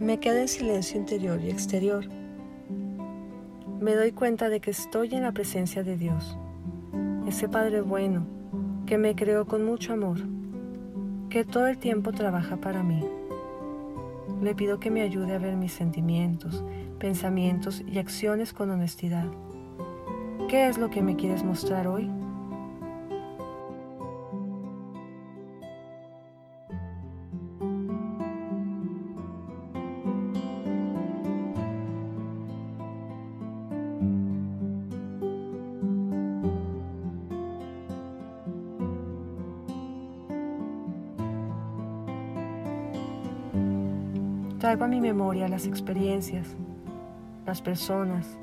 Me quedo en silencio interior y exterior. Me doy cuenta de que estoy en la presencia de Dios, ese Padre bueno que me creó con mucho amor, que todo el tiempo trabaja para mí. Le pido que me ayude a ver mis sentimientos, pensamientos y acciones con honestidad. ¿Qué es lo que me quieres mostrar hoy? Traigo a mi memoria las experiencias, las personas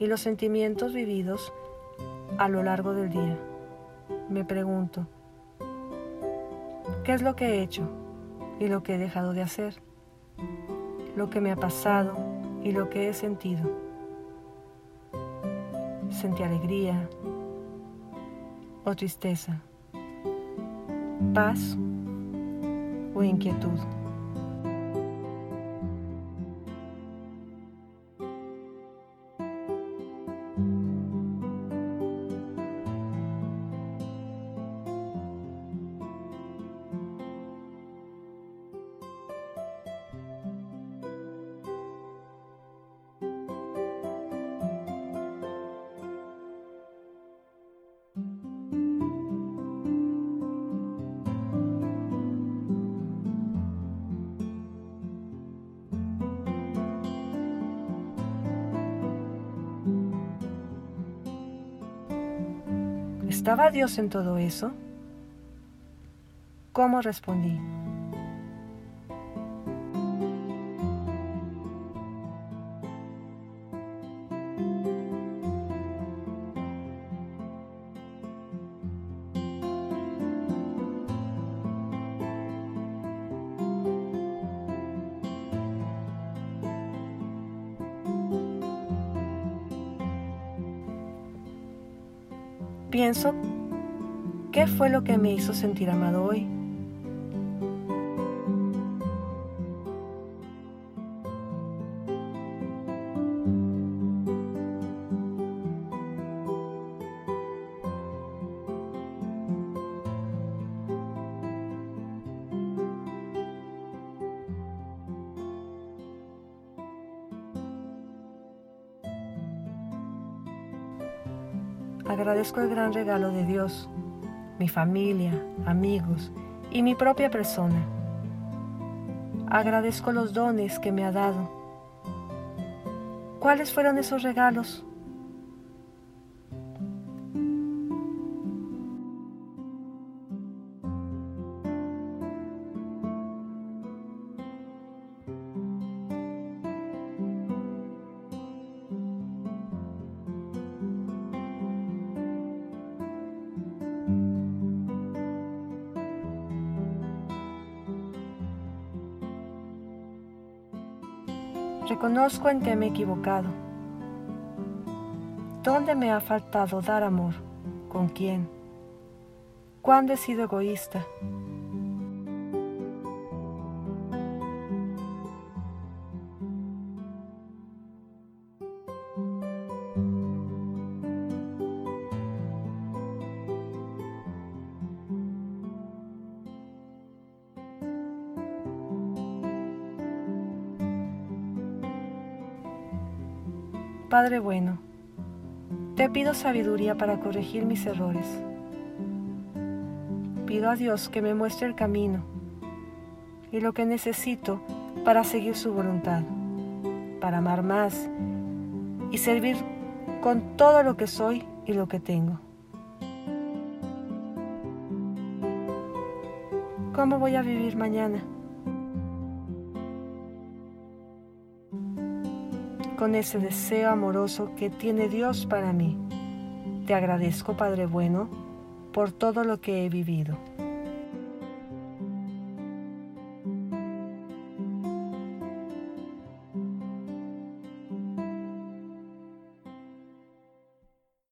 y los sentimientos vividos a lo largo del día. Me pregunto, ¿qué es lo que he hecho y lo que he dejado de hacer? Lo que me ha pasado y lo que he sentido. Sentí alegría o tristeza, paz o inquietud. ¿Estaba Dios en todo eso? ¿Cómo respondí? Pienso, ¿qué fue lo que me hizo sentir amado hoy? Agradezco el gran regalo de Dios, mi familia, amigos y mi propia persona. Agradezco los dones que me ha dado. ¿Cuáles fueron esos regalos? Reconozco en que me he equivocado. ¿Dónde me ha faltado dar amor? ¿Con quién? ¿Cuándo he sido egoísta? Padre bueno, te pido sabiduría para corregir mis errores. Pido a Dios que me muestre el camino y lo que necesito para seguir su voluntad, para amar más y servir con todo lo que soy y lo que tengo. ¿Cómo voy a vivir mañana? Con ese deseo amoroso que tiene Dios para mí. Te agradezco, Padre bueno, por todo lo que he vivido.